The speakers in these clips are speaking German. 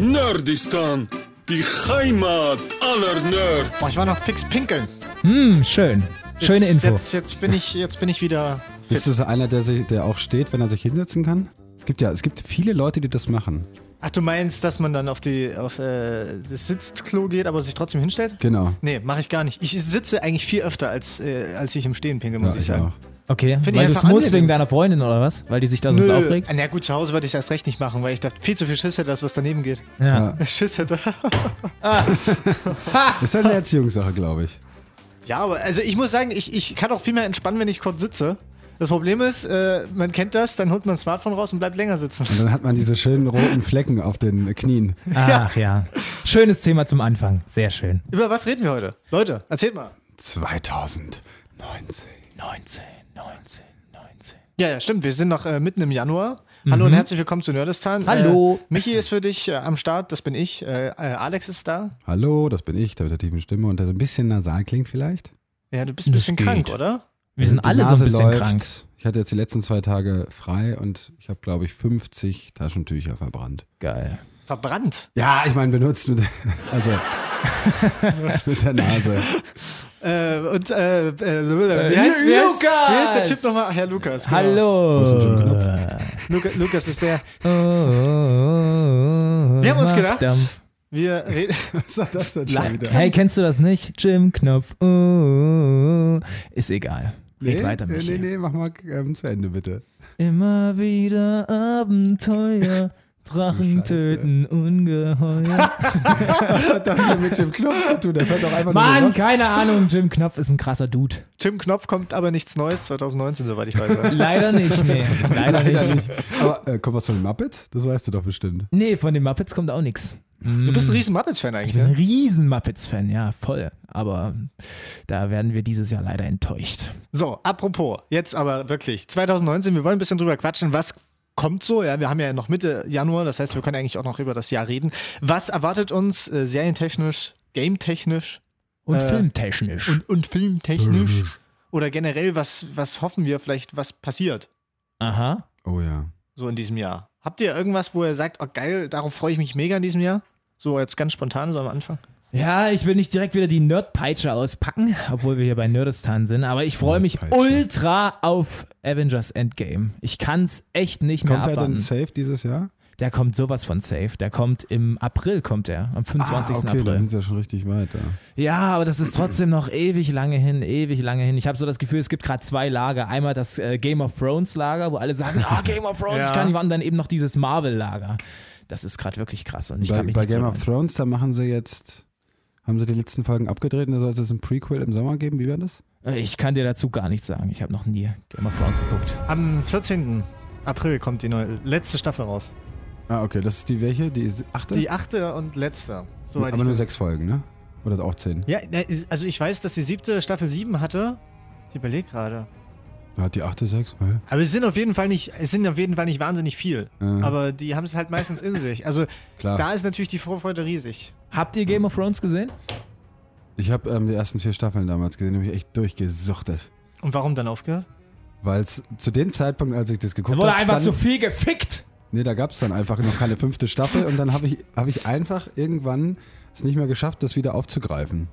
Nerdistan, die Heimat aller Nerds. Boah, ich war noch fix pinkeln. Hm, schön. Schöne jetzt, Info. Jetzt, jetzt, bin ich, jetzt bin ich wieder. Bist du so einer, der, sich, der auch steht, wenn er sich hinsetzen kann? Es gibt ja, es gibt viele Leute, die das machen. Ach, du meinst, dass man dann auf, die, auf äh, das Sitzklo geht, aber sich trotzdem hinstellt? Genau. Nee, mache ich gar nicht. Ich sitze eigentlich viel öfter, als, äh, als ich im Stehen pinkel, muss Ja, ich ich sagen. auch. Okay, Find weil du es musst wegen deiner Freundin oder was? Weil die sich da sonst Nö, aufregt? na gut, zu Hause würde ich es erst recht nicht machen, weil ich da viel zu viel Schiss hätte, dass was daneben geht. Ja. Schiss hätte. Das ist halt eine Erziehungssache, glaube ich. Ja, aber also ich muss sagen, ich, ich kann auch viel mehr entspannen, wenn ich kurz sitze. Das Problem ist, äh, man kennt das, dann holt man das Smartphone raus und bleibt länger sitzen. Und dann hat man diese schönen roten Flecken auf den Knien. Ach ja. Schönes Thema zum Anfang. Sehr schön. Über was reden wir heute? Leute, erzählt mal. 2019. 19, 19, 19. Ja, ja, stimmt. Wir sind noch äh, mitten im Januar. Hallo und herzlich willkommen zu Nerdistan. Hallo. Äh, Michi ist für dich äh, am Start, das bin ich. Äh, äh, Alex ist da. Hallo, das bin ich, der mit der tiefen Stimme und der so ein bisschen nasal klingt vielleicht. Ja, du bist ein bisschen krank, oder? Wir sind Die alle so ein bisschen läuft. krank. Ich hatte jetzt die letzten zwei Tage frei und ich habe, glaube ich, 50 Taschentücher verbrannt. Geil. Verbrannt. Ja, ich meine, benutzt mit, also mit der Nase. Äh, und äh, äh, wie, heißt, wie, heißt, Lukas! wie heißt der Typ nochmal? Ach ja, Lukas. Genau. Hallo. Luca, Lukas ist der. Wir Wir haben uns gedacht, wir reden. Was war das denn schon wieder? Hey, kennst du das nicht? Jim Knopf. Oh, ist egal. Red nee, weiter, nee, Michi. nee, nee, mach mal ähm, zu Ende, bitte. Immer wieder Abenteuer. Drachen töten Ungeheuer. Was hat das denn mit dem Knopf zu tun? Der hört doch einfach Mann, nur keine Ahnung. Jim Knopf ist ein krasser Dude. Tim Knopf kommt aber nichts Neues 2019, soweit ich weiß. Leider nicht, nee. Leider, Leider nicht. nicht. Aber äh, kommt was von den Muppets? Das weißt du doch bestimmt. Nee, von den Muppets kommt auch nichts. Du bist ein riesen Muppets-Fan eigentlich, Ich bin ein ne? riesen Muppets-Fan, ja, voll. Aber da werden wir dieses Jahr leider enttäuscht. So, apropos, jetzt aber wirklich, 2019, wir wollen ein bisschen drüber quatschen, was kommt so, ja, wir haben ja noch Mitte Januar, das heißt, wir können eigentlich auch noch über das Jahr reden. Was erwartet uns äh, serientechnisch, gametechnisch Und Äh, filmtechnisch. und, und filmtechnisch? Oder generell, was, was hoffen wir vielleicht, was passiert Aha. Oh ja. so in diesem Jahr? Habt ihr irgendwas, wo ihr sagt, oh geil, darauf freue ich mich mega in diesem Jahr? So jetzt ganz spontan, so am Anfang. Ja, ich will nicht direkt wieder die Nerdpeitsche auspacken, obwohl wir hier bei Nerdistan sind, aber ich freue mich ultra auf Avengers Endgame. Ich kann's echt nicht mehr Kommt er abwarten. denn safe dieses Jahr? Der kommt sowas von safe. Der kommt im April, kommt er, am 25. Ah, okay, April. dann sind ja schon richtig weit da. Ja, aber das ist trotzdem noch ewig lange hin, ewig lange hin. Ich habe so das Gefühl, es gibt gerade zwei Lager. Einmal das äh, Game of Thrones Lager, wo alle sagen, ah, Game of Thrones Ja. kann ich, und dann eben noch dieses Marvel Lager. Das ist gerade wirklich krass und ich bei kann mich bei Game of. Thrones, da machen sie jetzt, haben sie die letzten Folgen abgedreht und da soll es ein Prequel im Sommer geben. Wie war das? Äh, Ich kann dir dazu gar nichts sagen. Ich habe noch nie Game of Thrones geguckt. Am 14. April kommt die neue, letzte Staffel raus. Ah, okay, das ist die welche? Die achte? Die achte und letzte. Soweit Aber ich nur sechs Folgen, ne? Oder auch zehn? Ja, ne, also ich weiß, dass die siebte Staffel sieben hatte. Ich überlege gerade. Da hat die achte sechs? Hä? Aber es sind auf jeden Fall nicht, es sind auf jeden Fall nicht wahnsinnig viel. Ja. Aber die haben es halt meistens in sich. Also Klar. da ist natürlich die Vorfreude riesig. Habt ihr Game of Thrones gesehen? Ich habe ähm, die ersten vier Staffeln damals gesehen, habe ich echt durchgesuchtet. Und warum dann aufgehört? Weil es zu dem Zeitpunkt, als ich das Da geguckt wurde habe, einfach zu viel gefickt. Nee, da gab es dann einfach noch keine fünfte Staffel und dann habe ich, hab ich einfach irgendwann es nicht mehr geschafft, das wieder aufzugreifen.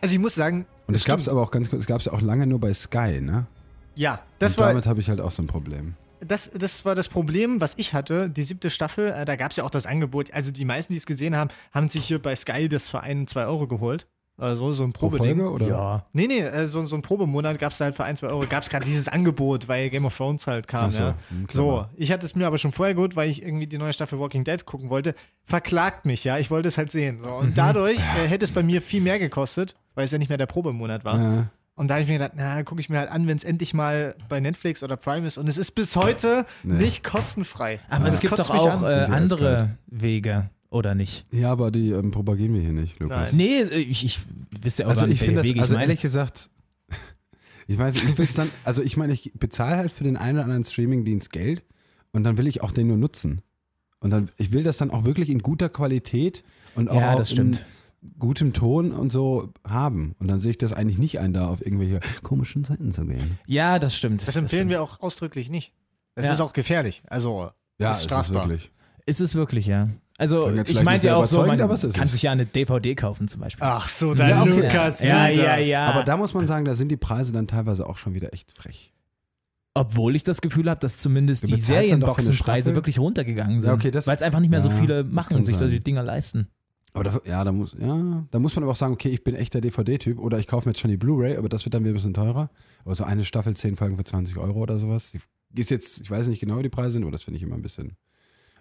Also ich muss sagen, Und es gab es aber auch ganz kurz, es gab es auch lange nur bei Sky, ne? Ja, das und war, damit habe ich halt auch so ein Problem. das, das war das Problem, was ich hatte. Die siebte Staffel, äh, da gab es ja auch das Angebot. Also die meisten, die es gesehen haben, haben sich hier bei Sky das für einen, zwei Euro geholt. Also so ein Pro Probeding. Folge oder? Ja. Nee, nee, äh, so, so ein Probemonat gab es halt für ein, zwei Euro. Gab es gerade dieses Angebot, weil Game of Thrones halt kam. Ach so, ja. hm, so, ich hatte es mir aber schon vorher gut, weil ich irgendwie die neue Staffel Walking Dead gucken wollte. Verklagt mich, ja. Ich wollte es halt sehen. So. Und Mhm. dadurch äh, hätte es bei mir viel mehr gekostet, weil es ja nicht mehr der Probemonat war. Ja. Und da habe ich mir gedacht, na, gucke ich mir halt an, wenn es endlich mal bei Netflix oder Prime ist. Und es ist bis heute Nee. nicht kostenfrei. Aber Das es gibt kotzt doch auch an. äh, andere. Wege, oder nicht? ja, aber die ähm, propagieren wir hier nicht, Lukas. Nein. Nee, äh, ich, ich wüsste ja auch Also gar nicht, ich finde welche das, Wege also ich meine. ehrlich gesagt, ich weiß nicht, ich will es dann, also ich meine, ich bezahle halt für den einen oder anderen Streamingdienst Geld und dann will ich auch den nur nutzen. Und dann, ich will das dann auch wirklich in guter Qualität und auch, Ja, auch das stimmt. in gutem Ton und so haben. Und dann sehe ich das eigentlich nicht ein, da auf irgendwelche komischen Seiten zu gehen. Ja, das stimmt. Das empfehlen wir auch ausdrücklich nicht. Das Ja. ist auch gefährlich. Also, Ja, ist es ist strafbar. wirklich. Ist es wirklich, ja. Also ich meinte nicht ja auch so, man es kann es. sich ja eine DVD kaufen zum Beispiel. Ach so, der Ja, okay. Lukas ja, wieder. ja, ja. Aber da muss man sagen, da sind die Preise dann teilweise auch schon wieder echt frech. Obwohl ich das Gefühl habe, dass zumindest die Serienboxenpreise wirklich runtergegangen sind. Ja, okay, das- Weil es einfach nicht mehr so ja, viele das machen und sich sein. solche Dinger leisten. Aber da, ja, da muss, ja, da muss man aber auch sagen, okay, ich bin echt der DVD-Typ oder ich kaufe mir jetzt schon die Blu-ray, aber das wird dann wieder ein bisschen teurer. Aber so eine Staffel, zehn Folgen für 20 Euro oder sowas. Die ist jetzt, ich weiß nicht genau, wie die Preise sind, aber das finde ich immer ein bisschen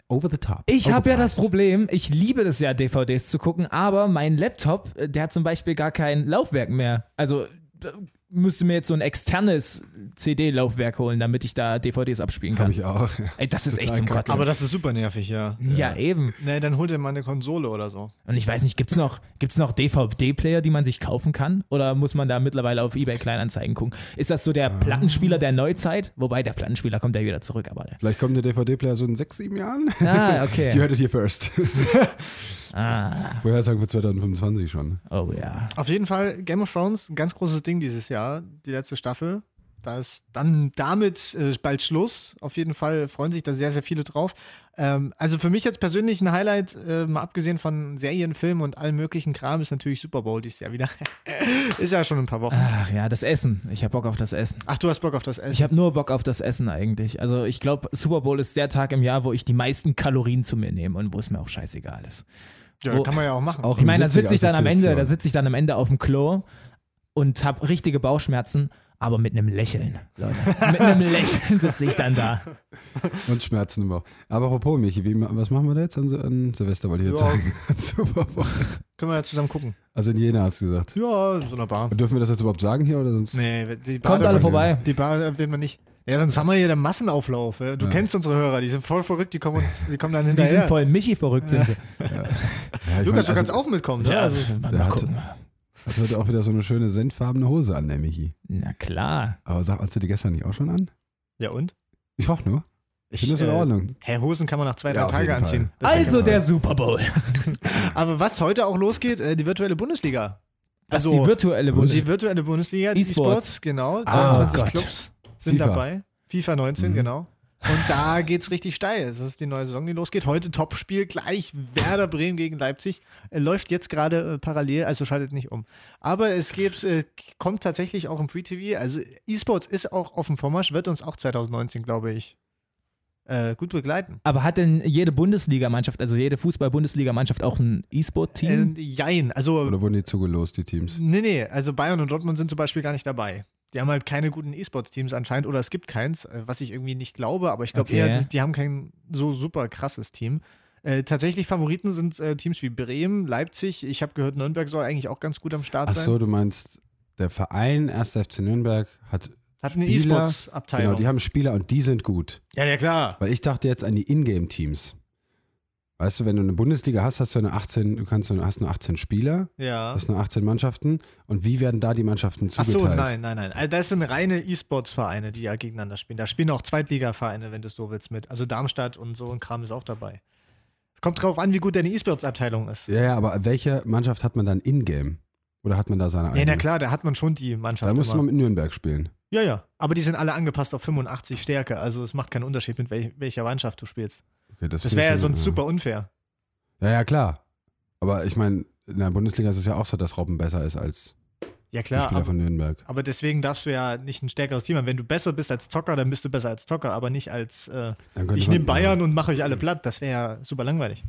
over the top. Ich habe ja das. Problem, ich liebe das ja, DVDs zu gucken, aber mein Laptop, äh, der hat zum Beispiel gar kein Laufwerk mehr. Also da müsste mir jetzt so ein externes CD-Laufwerk holen, damit ich da DVDs abspielen kann. ich auch. ja. Ey, das ist echt zum. Kotzen. Aber das ist super nervig, ja. ja, eben. Nee, dann hol dir mal eine Konsole oder so. Und ich weiß nicht, gibt's noch, gibt's noch DVD-Player, die man sich kaufen kann? Oder muss man da mittlerweile auf eBay Kleinanzeigen gucken? Ist das so der Plattenspieler der Neuzeit? Wobei der Plattenspieler kommt ja wieder zurück, aber. Vielleicht kommt der DVD-Player so in sechs, sieben Jahren. Ah, okay. You heard it here first. Ah, Woher sagen für 2025 schon. oh ja. Auf jeden Fall Game of Thrones, ein ganz großes Ding dieses Jahr, die letzte Staffel. Da ist dann damit äh, bald Schluss. Auf jeden Fall freuen sich da sehr, sehr viele drauf. Ähm, also für mich jetzt persönlich ein Highlight, äh, mal abgesehen von Serien, Filmen und allem möglichen Kram, ist natürlich Super Bowl dieses Jahr wieder. ist ja schon ein paar Wochen. Ach ja, das Essen. Ich hab Bock auf das Essen. Ach, du hast Bock auf das Essen. Ich habe nur Bock auf das Essen eigentlich. Also ich glaube, Super Bowl ist der Tag im Jahr, wo ich die meisten Kalorien zu mir nehme und wo es mir auch scheißegal ist. ja, wo- kann man ja auch machen. Auch Ich meine, da sitze ich dann am Ende, da sitze ich dann am Ende auf dem Klo und habe richtige Bauchschmerzen, aber mit einem Lächeln, Leute. mit einem Lächeln sitze ich dann da. Und Schmerzen im Bauch. Aber apropos, Michi, wie, was machen wir da jetzt an, an Silvester, wollte ich jetzt Ja. sagen. Super. Können wir ja zusammen gucken. Also in Jena hast du gesagt. Ja, in so einer Bar. Dürfen wir das jetzt überhaupt sagen hier oder sonst? Nee, die Bar Kommt alle vorbei. Die Bar erwähnen wir nicht. Ja, sonst haben wir hier den Massenauflauf. ja. Du Ja. kennst unsere Hörer, die sind voll verrückt, die kommen, uns, die kommen dann Die hinterher. sind voll Michi verrückt, sind sie. Ja, ich Lukas, mein, du also, kannst auch mitkommen. ne? Ja, Also, mal, mal gucken. Hat heute auch wieder so eine schöne senfarbene Hose an, der Michi. Na klar. Aber sag, hast du die gestern nicht auch schon an? ja und? Ich frag nur. Ich finde das in äh, Ordnung. Hä, Hosen kann man nach zwei, drei Ja, auf Tage jeden anziehen. Also der Super Bowl. Aber was heute auch losgeht, äh, die virtuelle Bundesliga. Also die virtuelle die Bundesliga. virtuelle Bundesliga, die E-Sports. E-Sports, genau. Ah, 22 Gott. Clubs sind FIFA. dabei. FIFA 19, Mhm. genau. Und da geht's richtig steil. Das ist die neue Saison, die losgeht. Heute Topspiel gleich Werder Bremen gegen Leipzig. Äh, läuft jetzt gerade äh, parallel, also schaltet nicht um. Aber es gibt, äh, kommt tatsächlich auch im Free TV. Also E-Sports ist auch auf dem Vormarsch, wird uns auch 2019, glaube ich, äh, gut begleiten. Aber hat denn jede Bundesligamannschaft, also jede Fußball-Bundesligamannschaft auch ein E-Sport-Team? Äh, jein, also Oder wurden die zugelost, die Teams? Nee, nee, also Bayern und Dortmund sind zum Beispiel gar nicht dabei. Die haben halt keine guten E-Sports-Teams anscheinend oder es gibt keins, äh, was ich irgendwie nicht glaube, aber ich glaube Okay. eher, die, die haben kein so super krasses Team. Äh, tatsächlich Favoriten sind äh, Teams wie Bremen, Leipzig. Ich habe gehört, Nürnberg soll eigentlich auch ganz gut am Start Ach sein. so, du meinst, der Verein 1. FC Nürnberg hat, Hat eine E-Sports-Abteilung. genau, die haben Spieler und die sind gut. ja, ja, klar. Weil ich dachte jetzt an die Ingame-Teams. Weißt du, wenn du eine Bundesliga hast, hast du eine 18, du kannst, hast nur 18 Spieler, Ja. hast nur 18 Mannschaften. Und wie werden da die Mannschaften Ach zugeteilt? so, nein, nein, nein. Also das sind reine E-Sports-Vereine, die ja gegeneinander spielen. Da spielen auch Zweitliga-Vereine, wenn du es so willst, mit. Also Darmstadt und so ein Kram ist auch dabei. Kommt drauf an, wie gut deine E-Sports-Abteilung ist. Ja, ja, aber welche Mannschaft hat man dann in-game? Oder hat man da seine Ja, eigene? na klar, da hat man schon die Mannschaft. Da muss man mit Nürnberg spielen. Ja, ja. Aber die sind alle angepasst auf 85 Stärke. Also es macht keinen Unterschied, mit wel welcher Mannschaft du spielst. Okay, Das finde wäre ja sonst super unfair. Ja, ja, klar. Aber ich meine, in der Bundesliga ist es ja auch so, dass Robben besser ist als Ja, klar. Spieler Aber, von Nürnberg. aber deswegen darfst du ja nicht ein stärkeres Team haben. Wenn du besser bist als Zocker, dann bist du besser als Zocker, aber nicht als äh, ich nehme Bayern und mache euch alle platt. Das wäre ja super langweilig.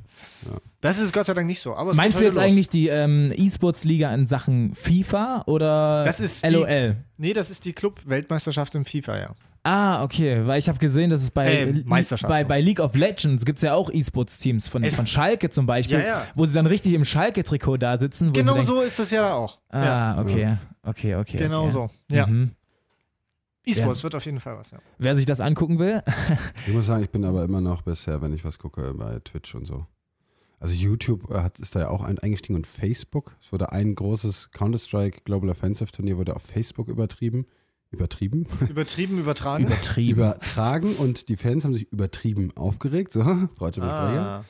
Ja. Das ist Gott sei Dank nicht so. Meinst du jetzt los. eigentlich die ähm, E-Sports-Liga in Sachen FIFA oder Das ist die- LOL? Nee, das ist die Club-Weltmeisterschaft im FIFA, ja. Ah, okay, weil ich habe gesehen, dass es bei, Äh, Meisterschaft. bei, bei League of Legends gibt es ja auch E-Sports-Teams von, Es- von Schalke zum Beispiel, Ja, ja. wo sie dann richtig im Schalke-Trikot da sitzen. Wo Genau so ist das ja da auch. ja, Ah, okay, okay, okay. genau okay. so. Ja. Mhm. E-Sports wird auf jeden Fall was, ja. Wer sich das angucken will, Ich muss sagen, ich bin aber immer noch bisher, wenn ich was gucke, bei Twitch und so. Also YouTube äh, hat, ist da ja auch ein, eingestiegen und Facebook. Es wurde ein großes Counter-Strike Global Offensive Turnier wurde auf Facebook übertrieben. Übertrieben? Übertrieben, übertragen. übertrieben. Übertragen und die Fans haben sich übertrieben aufgeregt. So, freute mich bei ihr. ah.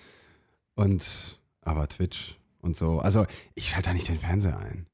Und aber Twitch und so. Also ich schalte da nicht den Fernseher ein.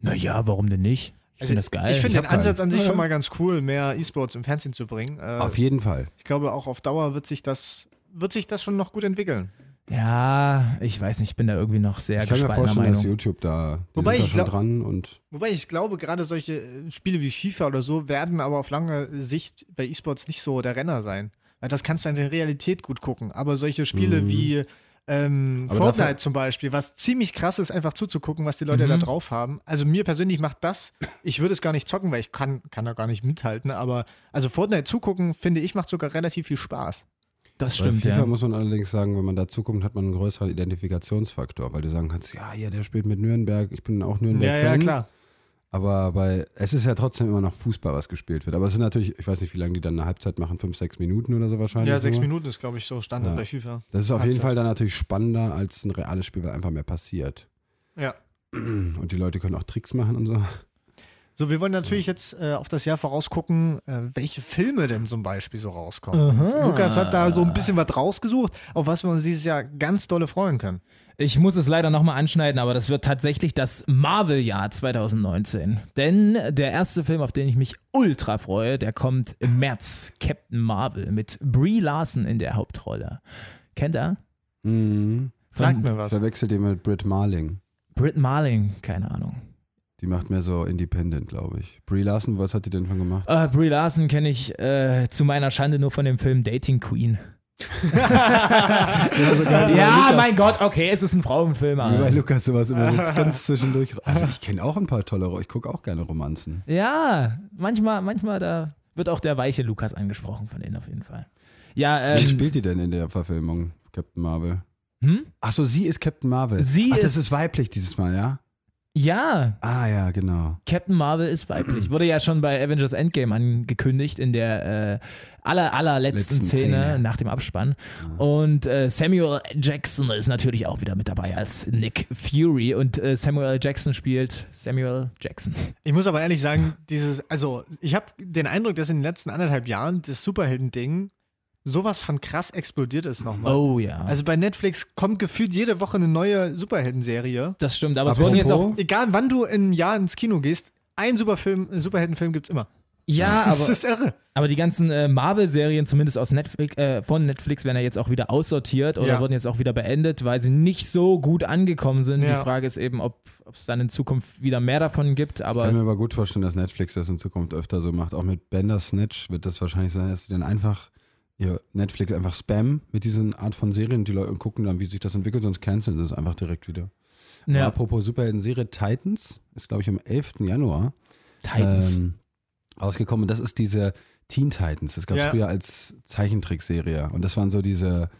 Naja, warum denn nicht? Ich Also, finde das geil. Ich finde den Ansatz an sich Ja. schon mal ganz cool, mehr E-Sports im Fernsehen zu bringen. Äh, Auf jeden Fall. ich glaube, auch auf Dauer wird sich das, wird sich das schon noch gut entwickeln. Ja, ich weiß nicht, ich bin da irgendwie noch sehr Ich kann mir gespaltener vorstellen, dass Meinung. YouTube da, die Wobei sind da ich schon glaub- dran und Wobei ich glaube, gerade solche äh, Spiele wie FIFA oder so werden aber auf lange Sicht bei E-Sports nicht so der Renner sein. Weil das kannst du in der Realität gut gucken. Aber solche Spiele Mhm. wie ähm, Fortnite dafür- zum Beispiel, was ziemlich krass ist, einfach zuzugucken, was die Leute da Mhm. drauf haben. Also mir persönlich macht das, ich würde es gar nicht zocken, weil ich kann, kann da gar nicht mithalten, aber also Fortnite zugucken, finde ich, macht sogar relativ viel Spaß. Das Bei stimmt, FIFA ja. muss man allerdings sagen, wenn man da zuguckt, hat man einen größeren Identifikationsfaktor, weil du sagen kannst, ja, ja, der spielt mit Nürnberg, ich bin auch Ja, Nürnberg-Fan. ja, klar. Aber bei, es ist ja trotzdem immer noch Fußball, was gespielt wird. Aber es sind natürlich, ich weiß nicht, wie lange die dann eine Halbzeit machen, fünf, sechs Minuten oder so wahrscheinlich. Ja, sechs nur. Minuten ist, glaube ich, so Standard Ja. bei FIFA. Das ist auf jeden Halbzeit. Fall dann natürlich spannender als ein reales Spiel, weil einfach mehr passiert. Ja. Und die Leute können auch Tricks machen und so. So, wir wollen natürlich jetzt äh, auf das Jahr vorausgucken, äh, welche Filme denn zum Beispiel so rauskommen. Aha. Lukas hat da so ein bisschen was rausgesucht, auf was wir uns dieses Jahr ganz dolle freuen können. Ich muss es leider nochmal anschneiden, aber das wird tatsächlich das Marvel-Jahr 2019. Denn der erste Film, auf den ich mich ultra freue, der kommt im März. Captain Marvel mit Brie Larson in der Hauptrolle. Kennt er? Mhm. Sagt mir was. Verwechselt ihr mit Britt Marling. Britt Marling, keine Ahnung. Die macht mehr so Independent, glaube ich. Brie Larson, was hat die denn schon gemacht? Äh, Brie Larson kenne ich äh, zu meiner Schande nur von dem Film Dating Queen. ja, mein Gott, okay, es ist ein Frauenfilm. Wie bei Aber. Lukas sowas immer so ganz zwischendurch. Also ich kenne auch ein paar tolle, ich gucke auch gerne Romanzen. Ja, manchmal, manchmal da wird auch der weiche Lukas angesprochen von denen auf jeden Fall. Ja, Wie ähm, spielt die denn in der Verfilmung, Captain Marvel? hm? Achso, sie ist Captain Marvel. Sie Ach, das ist- ist weiblich dieses Mal, ja? Ja, Ah ja, genau. Captain Marvel ist weiblich. Wurde ja schon bei Avengers Endgame angekündigt in der äh, aller, allerletzten Letzten Szene, Szene. nach dem Abspann. Und äh, Samuel Jackson ist natürlich auch wieder mit dabei als Nick Fury. Und äh, Samuel. Jackson spielt Samuel Jackson. Ich muss aber ehrlich sagen, dieses, also ich habe den Eindruck, dass in den letzten anderthalb Jahren das Superhelden-Ding sowas von krass explodiert ist nochmal. Oh ja. Also bei Netflix kommt gefühlt jede Woche eine neue Superhelden-Serie. das stimmt, aber es wurden jetzt auch. Egal wann du im Jahr ins Kino gehst, ein Superfilm, ein Superheldenfilm gibt's immer. Ja, Das aber, ist irre. aber die ganzen äh, Marvel-Serien, zumindest aus Netflix, äh, von Netflix, werden ja jetzt auch wieder aussortiert oder Ja. wurden jetzt auch wieder beendet, weil sie nicht so gut angekommen sind. Ja. Die Frage ist eben, ob es dann in Zukunft wieder mehr davon gibt. Ich Aber kann mir aber gut vorstellen, dass Netflix das in Zukunft öfter so macht. Auch mit Bender Snatch wird das wahrscheinlich sein, dass sie dann einfach ihr Netflix einfach spammen mit diesen Art von Serien. Die Leute gucken dann, wie sich das entwickelt, sonst canceln sie es einfach direkt wieder. Ja, apropos Superhelden-Serie, Titans ist, glaube ich, am 11. Januar Titans. ähm, rausgekommen. Das ist diese Teen Titans. Das gab es Ja. früher als Zeichentrickserie. Und das waren so diese,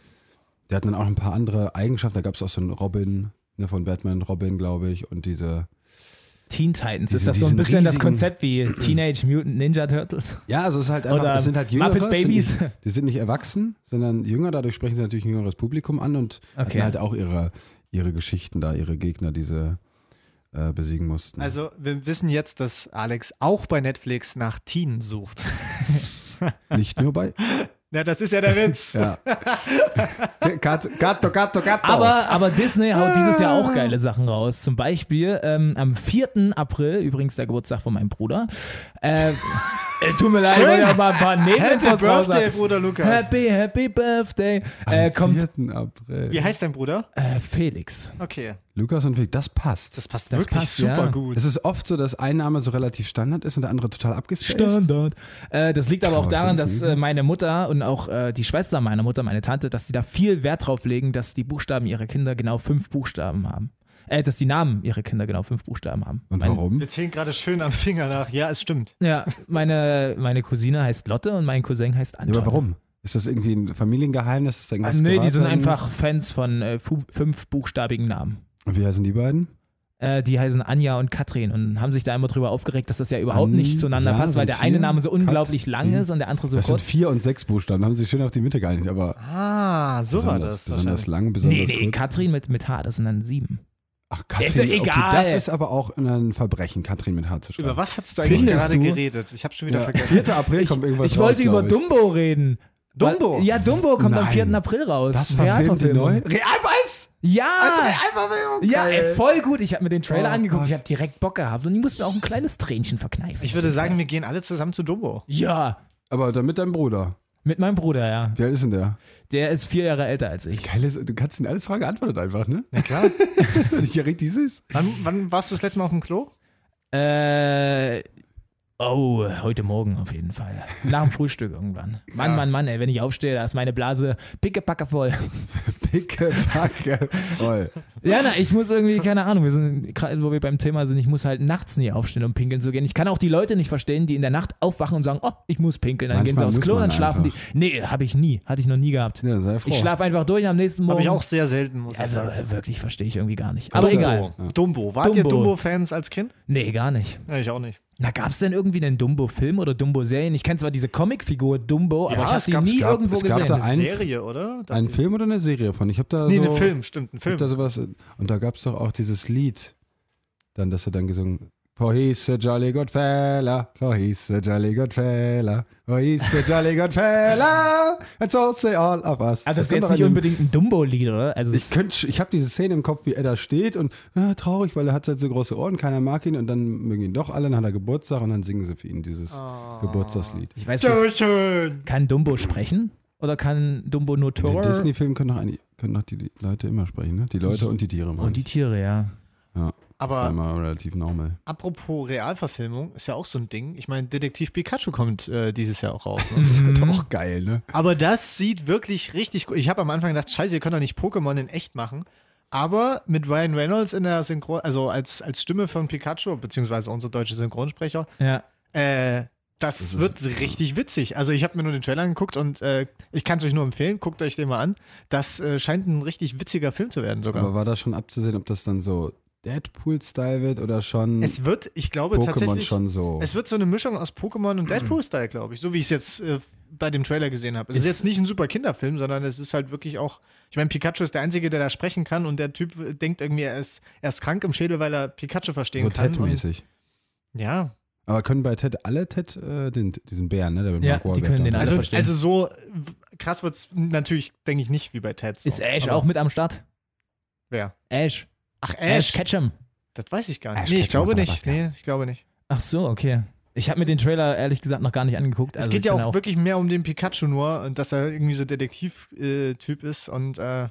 die hatten dann auch ein paar andere Eigenschaften. Da gab es auch so einen Robin, ne, von Batman, Robin, glaube ich, und diese Teen Titans. diesen- ist das so ein bisschen das Konzept wie Teenage Mutant Ninja Turtles? Ja, also es ist halt einfach, Oder es sind halt jüngere, Muppet es sind Babies? nicht, die sind nicht erwachsen, sondern jünger, dadurch sprechen sie natürlich ein jüngeres Publikum an und Okay. hatten halt auch ihre, ihre Geschichten da, ihre Gegner, die sie äh, besiegen mussten. Also wir wissen jetzt, dass Alex auch bei Netflix nach Teen sucht. nicht nur bei. Ja, das ist ja der Witz. Ja. Gatto, gatto, gatto, gatto. Aber, aber Disney haut dieses Jahr auch geile Sachen raus. Zum Beispiel ähm, am 4. April, übrigens der Geburtstag von meinem Bruder. Äh, äh, tut mir leid, ich wollte ja mal ein paar Happy Nebeninfos raus. Birthday, Bruder Lukas. Happy, happy Birthday. Äh, Am kommt 4. April. Wie heißt dein Bruder? äh, Felix. Okay, Lukas und Felix, das passt. das passt Das wirklich passt, super ja. gut. Es ist oft so, dass ein Name so relativ Standard ist und der andere total abgespaced. Standard. Äh, das liegt aber auch daran, dass äh, meine Mutter und auch äh, die Schwester meiner Mutter, meine Tante, dass sie da viel Wert drauf legen, dass die Buchstaben ihrer Kinder genau fünf Buchstaben haben. Äh, dass die Namen ihrer Kinder genau fünf Buchstaben haben. Und Mein- warum? Wir zählen gerade schön am Finger nach. Ja, es stimmt. Ja, meine, meine Cousine heißt Lotte und mein Cousin heißt Ja, Anton. aber warum? Ist das irgendwie ein Familiengeheimnis? Ist da Ah, irgendwas nee, die sind einfach Fans von äh, fu- fünf buchstabigen Namen. Und wie heißen die beiden? Äh, die heißen Anja und Katrin und haben sich da immer drüber aufgeregt, dass das ja überhaupt nicht zueinander Anja passt, weil sind der eine Name so unglaublich lang Katrin. ist und der andere so Das sind kurz. vier und sechs Buchstaben. Haben sie sich schön auf die Mitte geeinigt, aber Ah, so war das. besonders lang, besonders Nee, nee, kurz. Katrin mit, mit H, das sind dann sieben. Ach, Ist Katrin, ja egal. okay, das ist aber auch ein Verbrechen, Katrin mit H zu schreiben. Über was hast du eigentlich Findest gerade du? geredet? Ich habe schon wieder Ja, vergessen. 4. April kommt irgendwas ich wollte raus, über ich. Dumbo reden. Dumbo? Weil, ja, Dumbo kommt am Nein. 4. April raus. Das verfilmt die neu? Realpreis! Ja! Realverfilmung! Ja, ey, voll gut. Ich habe mir den Trailer Oh angeguckt. Ich Gott. habe direkt Bock gehabt und ich musste mir auch ein kleines Tränchen verkneifen. Ich würde sagen, wir gehen alle zusammen zu Dumbo. ja, Aber dann mit deinem Bruder. Mit meinem Bruder, ja. Wie alt ist denn der? Der ist vier Jahre älter als ich. Geil ist, du kannst ihn alles Fragen antworten einfach, ne? Na klar. Ich ja richtig süß. wann, wann warst du das letzte Mal auf dem Klo? Äh, oh, heute Morgen auf jeden Fall. Nach dem Frühstück irgendwann. Mann, Ja. Mann, Mann, ey, wenn ich aufstehe, da ist meine Blase pickepacke voll. Picke, packe. Voll. Ja, na, ich muss irgendwie, keine Ahnung, wir sind gerade, wo wir beim Thema sind, ich muss halt nachts nie aufstehen, um pinkeln zu gehen. Ich kann auch die Leute nicht verstehen, die in der Nacht aufwachen und sagen, oh, ich muss pinkeln. Dann gehen sie Manchmal aufs Klo und dann schlafen einfach. die. Nee, habe ich nie. Hatte ich noch nie gehabt. Ja, sei froh. Ich schlafe einfach durch am nächsten Morgen. Habe ich auch sehr selten, muss ich Also sagen. äh, wirklich verstehe ich irgendwie gar nicht. Aber Dumbo. egal. Dumbo. Wart ihr Dumbo. Dumbo-Fans als Kind? Nee, gar nicht. Ja, ich auch nicht. Na, gab es denn irgendwie einen Dumbo-Film oder Dumbo-Serien? Ich kenne zwar diese Comicfigur Dumbo, aber Ja, ich habe es die gab- nie es gab- irgendwo es gab gesehen. da Eine ein- Serie, oder? Das- Ein Film oder eine Serie von? Ich habe da Nee, so, ein Film, stimmt, ein Ich hab Film. da sowas, und da gab es doch auch dieses Lied, dann, dass er dann gesungen For he's a jolly good fella, for he's a jolly good fella, for he's a jolly good fella, and so say all of us. Ah, das ist kommt jetzt nicht unbedingt ein Dumbo-Lied, oder? Also Ich ich habe diese Szene im Kopf, wie er da steht und äh, traurig, weil er hat halt so große Ohren, keiner mag ihn und dann mögen ihn doch alle, dann hat er Geburtstag und dann singen sie für ihn dieses Ah. Geburtstagslied. ich weiß nicht, So schön. kann Dumbo sprechen? Oder kann Dumbo nur In den Tor? Disney-Filmen können können doch die Leute immer sprechen, ne? Die Leute und die Tiere. Und die. Tiere, ja. ja, das ist Aber immer relativ normal. apropos Realverfilmung, ist ja auch so ein Ding. Ich meine, Detektiv Pikachu kommt äh, dieses Jahr auch raus. Ne? Das ist halt auch geil, ne? Aber das sieht wirklich richtig gut. Ich habe am Anfang gedacht, scheiße, ihr könnt doch nicht Pokémon in echt machen. Aber mit Ryan Reynolds in der Synchron, also als, als Stimme von Pikachu, beziehungsweise unser deutscher Synchronsprecher, Ja. äh, das, Das ist- wird richtig witzig. Also ich habe mir nur den Trailer angeguckt und äh, ich kann es euch nur empfehlen, guckt euch den mal an. Das äh, scheint ein richtig witziger Film zu werden sogar. Aber war da schon abzusehen, ob das dann so Deadpool-Style wird oder schon es wird, ich glaube Pokémon tatsächlich, schon so? es wird so eine Mischung aus Pokémon und Deadpool-Style, glaube ich, so wie ich es jetzt äh, bei dem Trailer gesehen habe. Es ist, Ist- jetzt nicht ein super Kinderfilm, sondern es ist halt wirklich auch, ich meine, Pikachu ist der Einzige, der da sprechen kann und der Typ äh, denkt irgendwie, er ist, er ist krank im Schädel, weil er Pikachu verstehen so kann. Ted-mäßig. Und- Ja, Aber können bei Ted alle Ted, äh, den, diesen Bären, ne? Der Ja, Mark die können den alle also, verstehen. also so w- krass wird es natürlich, denke ich, nicht wie bei Ted. So. Ist Ash Aber- auch mit am Start? Wer? Ash. Ach, Ash Ash. Ketchum. Das weiß ich gar nicht. Ash nee, ich Ketchum glaube nicht. ja. Nee, ich glaube nicht. Ach so, okay. Ich habe mir den Trailer ehrlich gesagt noch gar nicht angeguckt. Also es geht ja bin auch, wirklich mehr um den Pikachu nur und dass er irgendwie so Detektiv-Typ ist und äh,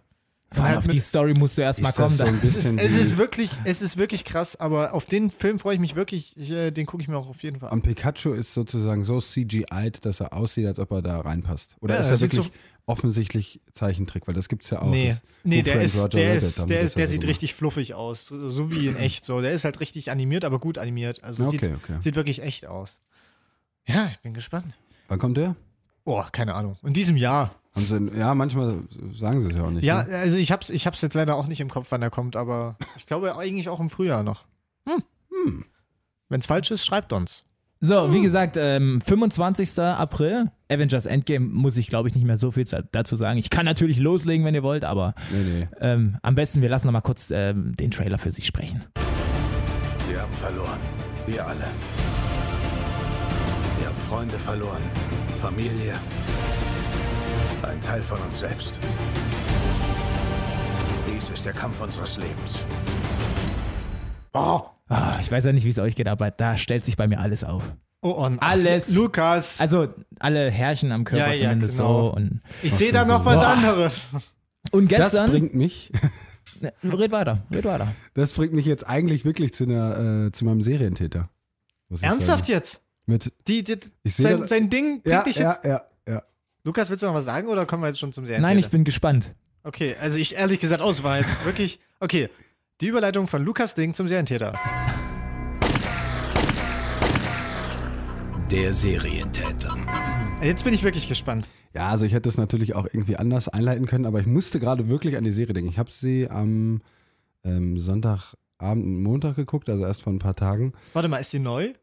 Vor allem halt auf die Story musst du erstmal kommen. so es ist, bisschen es ist wirklich, es ist wirklich krass, aber auf den Film freue ich mich wirklich. Ich, äh, den gucke ich mir auch auf jeden Fall an. Und Pikachu ist sozusagen so CGI'd, dass er aussieht, als ob er da reinpasst. Oder Ja, ist er wirklich so- offensichtlich Zeichentrick? Weil das gibt's ja auch. Nee, das nee der, ist, Roger der, Rabbit ist, der, ist, der so sieht gemacht. richtig fluffig aus, so wie in echt. So, der ist halt richtig animiert, aber gut animiert. Also okay, sieht, okay. sieht wirklich echt aus. Ja, ich bin gespannt. Wann kommt der? Oh, keine Ahnung. In diesem Jahr. Haben sie, ja, manchmal sagen sie es ja auch nicht. Ja, Ne? also ich hab's, ich hab's jetzt leider auch nicht im Kopf, wann er kommt, aber ich glaube eigentlich auch im Frühjahr noch. Hm. Hm. Wenn es falsch ist, schreibt uns. So, wie gesagt, ähm, 25. April, Avengers Endgame, muss ich glaube ich nicht mehr so viel dazu sagen. Ich kann natürlich loslegen, wenn ihr wollt, aber Nee, nee. ähm, am besten, wir lassen noch mal kurz ähm, den Trailer für sich sprechen. Wir haben verloren. Wir alle. Wir haben Freunde verloren. Familie. Ein Teil von uns selbst. Dies ist der Kampf unseres Lebens. Oh, Ah, ich weiß ja nicht, wie es euch geht, aber da stellt sich bei mir alles auf. oh und Alles. Lukas, Also alle Härchen am Körper Ja, ja, zumindest genau. so. Und, ich sehe da noch was Boah. anderes. und Das gestern. bringt mich, Ne, red weiter, red weiter. das bringt mich jetzt eigentlich wirklich zu, einer, äh, zu meinem Serientäter. Ernsthaft jetzt? Mit, Die, die, sein, da- sein Ding bringt ja, dich ja, jetzt. ja, ja. Lukas, willst du noch was sagen oder kommen wir jetzt schon zum Serien? Nein, ich bin gespannt. Okay, also ich ehrlich gesagt aus war jetzt wirklich. Okay, die Überleitung von Lukas Ding zum Serientäter. Der Serientäter. Jetzt bin ich wirklich gespannt. Ja, also ich hätte es natürlich auch irgendwie anders einleiten können, aber ich musste gerade wirklich an die Serie denken. Ich habe sie am ähm, Sonntagabend und Montag geguckt, also erst vor ein paar Tagen. Warte mal, ist die neu?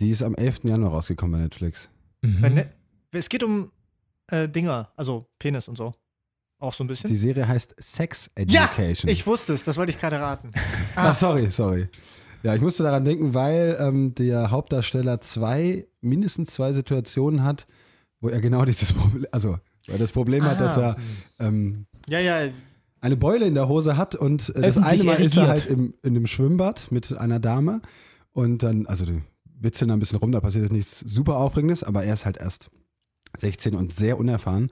Die ist am 11. Januar rausgekommen bei Netflix. Mhm. Bei Ne- Es geht um äh, Dinger, also Penis und so. Auch so ein bisschen. Die Serie heißt Sex ja, Education. ich wusste es, das wollte ich gerade raten. Ah, sorry, sorry. Ja, ich musste daran denken, weil ähm, der Hauptdarsteller zwei, mindestens zwei Situationen hat, wo er genau dieses Problem, also weil er das Problem hat, Ah. dass er ähm, Ja, ja, eine Beule in der Hose hat und äh, das eine Mal ist er halt im, in einem Schwimmbad mit einer Dame und dann, also die witzeln da ein bisschen rum, da passiert jetzt nichts super Aufregendes, aber er ist halt erst 16 und sehr unerfahren.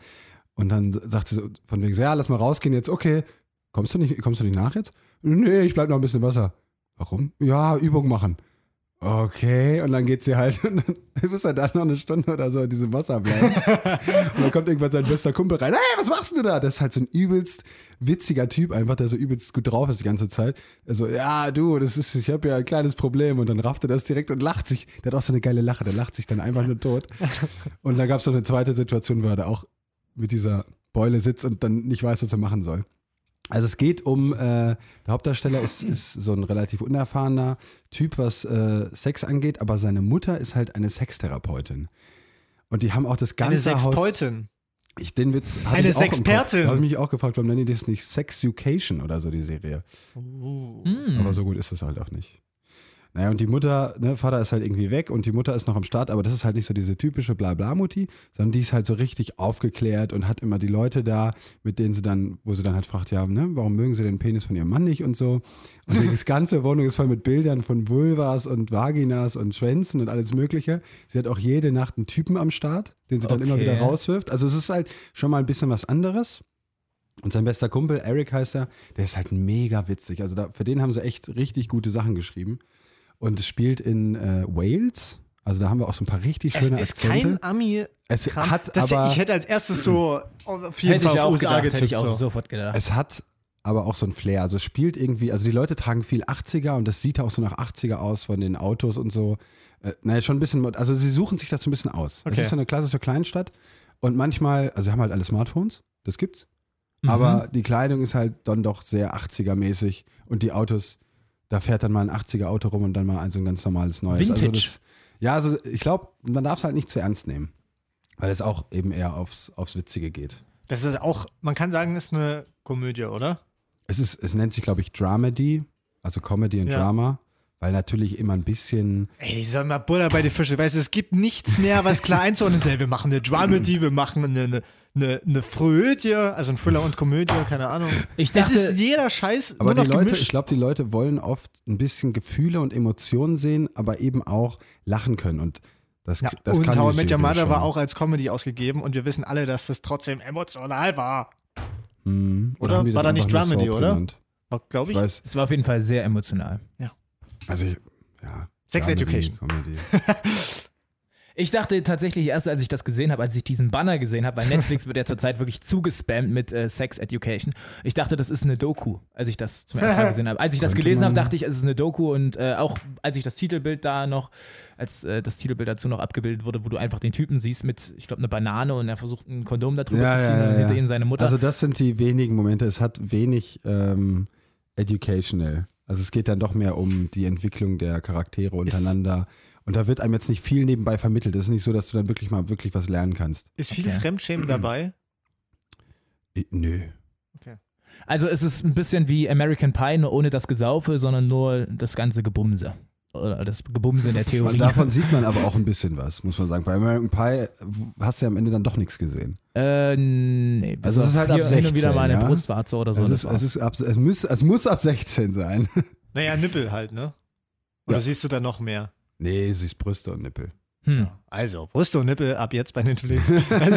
Und dann sagt sie so von wegen so, ja, lass mal rausgehen jetzt, okay. Kommst du nicht, kommst du nicht nach jetzt? Nee, ich bleib noch ein bisschen Wasser. Warum? Ja, Übung machen. Okay, und dann geht sie halt, und dann muss er da noch eine Stunde oder so in diesem Wasser bleiben. und dann kommt irgendwann sein bester Kumpel rein. Hey, was machst du da? Das ist halt so ein übelst witziger Typ einfach, der so übelst gut drauf ist die ganze Zeit. Also, ja, du, das ist, ich habe ja ein kleines Problem. Und dann rafft er das direkt und lacht sich. Der hat auch so eine geile Lache, der lacht sich dann einfach nur tot. Und dann gab es noch eine zweite Situation, wo er da auch mit dieser Beule sitzt und dann nicht weiß, was er machen soll. Also es geht um, äh, der Hauptdarsteller ist, ist so ein relativ unerfahrener Typ, was äh, Sex angeht, aber seine Mutter ist halt eine Sextherapeutin. Und die haben auch das Eine ganze Haus. Sexpeutin. Ich, den Witz hatte Eine ich. Sexpertin. Da habe ich mich auch gefragt, warum nennen die das nicht Sexucation oder so, die Serie. Hm. Aber so gut ist es halt auch nicht. Naja, und die Mutter, ne, Vater ist halt irgendwie weg und die Mutter ist noch am Start, aber das ist halt nicht so diese typische Blabla-Mutti, sondern die ist halt so richtig aufgeklärt und hat immer die Leute da, mit denen sie dann, wo sie dann halt fragt, ja, ne, warum mögen sie den Penis von ihrem Mann nicht und so. Und die ganze Wohnung ist voll mit Bildern von Vulvas und Vaginas und Schwänzen und alles Mögliche. Sie hat auch jede Nacht einen Typen am Start, den sie dann immer wieder rauswirft. Also es ist halt schon mal ein bisschen was anderes. Und sein bester Kumpel, Eric heißt er, der ist halt mega witzig. Also da, für den haben sie echt richtig gute Sachen geschrieben. Und es spielt in äh, Wales. Also da haben wir auch so ein paar richtig Es schöne ist Akzente. kein Ami. es hat das, aber, ich hätte als erstes so auf jeden Hätte Fall ich auf auch USA gedacht, hätte ich auch so. sofort gedacht. es hat aber auch so ein Flair. Also es spielt irgendwie, also die Leute tragen viel 80er und das sieht auch so nach 80er aus von den Autos und so. Äh, naja, schon ein bisschen, also sie suchen sich das so ein bisschen aus. Es Okay. ist so eine klassische Kleinstadt und manchmal, also sie haben halt alle Smartphones, das gibt's. Mhm. Aber die Kleidung ist halt dann doch sehr 80er-mäßig und die Autos, da fährt dann mal ein 80er-Auto rum und dann mal ein so ein ganz normales neues. Also Vintage. das, ja, also ich glaube, man darf es halt nicht zu ernst nehmen, weil es auch eben eher aufs, aufs Witzige geht. Das ist auch, man kann sagen, ist eine Komödie, oder? Es, ist, es nennt sich, glaube ich, Dramedy, also Comedy und Ja. Drama, weil natürlich immer ein bisschen, Ey, ich sag mal Butter bei die Fische. Weißt du, es gibt nichts mehr, was klar einzuordnen ist. Ey, Wir machen eine Dramedy, wir machen eine, eine, eine, eine Frödie, also ein Thriller und Komödie, keine Ahnung. Ich Das dachte, ist jeder Scheiß aber nur die Leute, gemischt. ich glaube, die Leute wollen oft ein bisschen Gefühle und Emotionen sehen, aber eben auch lachen können und das, ja, das und kann How Met Your Mother war auch als Comedy ausgegeben und wir wissen alle, dass das trotzdem emotional war. Mhm. Oder? die War da nicht Dramedy, Soap oder? Glaube Ich ich. weiß, es war auf jeden Fall sehr emotional. also ich, ja. Sex Dramedy, Education. Comedy. Ich dachte tatsächlich erst, als ich das gesehen habe, als ich diesen Banner gesehen habe, weil Netflix wird ja zurzeit wirklich zugespammt mit äh, Sex Education. Ich dachte, das ist eine Doku, als ich das zum ersten Mal gesehen habe. Als ich das gelesen habe, dachte ich, es ist eine Doku und äh, auch als ich das Titelbild da noch, als äh, das Titelbild dazu noch abgebildet wurde, wo du einfach den Typen siehst mit, ich glaube, eine Banane und er versucht ein Kondom da drüber Ja, zu ziehen ja, ja, und hinter ihm seine Mutter. Also das sind die wenigen Momente. Es hat wenig ähm, educational. Also es geht dann doch mehr um die Entwicklung der Charaktere untereinander. Und da wird einem jetzt nicht viel nebenbei vermittelt. Es ist nicht so, dass du dann wirklich mal wirklich was lernen kannst. Ist viel Okay. Fremdschämen dabei? Nö. Also es ist ein bisschen wie American Pie, nur ohne das Gesaufe, sondern nur das ganze Gebumse. Oder das Gebumse in der Theorie. Und davon sieht man aber auch ein bisschen was, muss man sagen. Bei American Pie hast du ja am Ende dann doch nichts gesehen. Äh, nee. Also es ist halt ab hin und wieder 16, mal eine ja? Brustwarze oder so. es, ist, es, ist ab, es, muss, es muss ab 16 sein. Naja, Nippel halt, ne? Oder Ja. siehst du da noch mehr? Nee, sie ist Brüste und Nippel. hm. Also, Brüste und Nippel ab jetzt bei Netflix.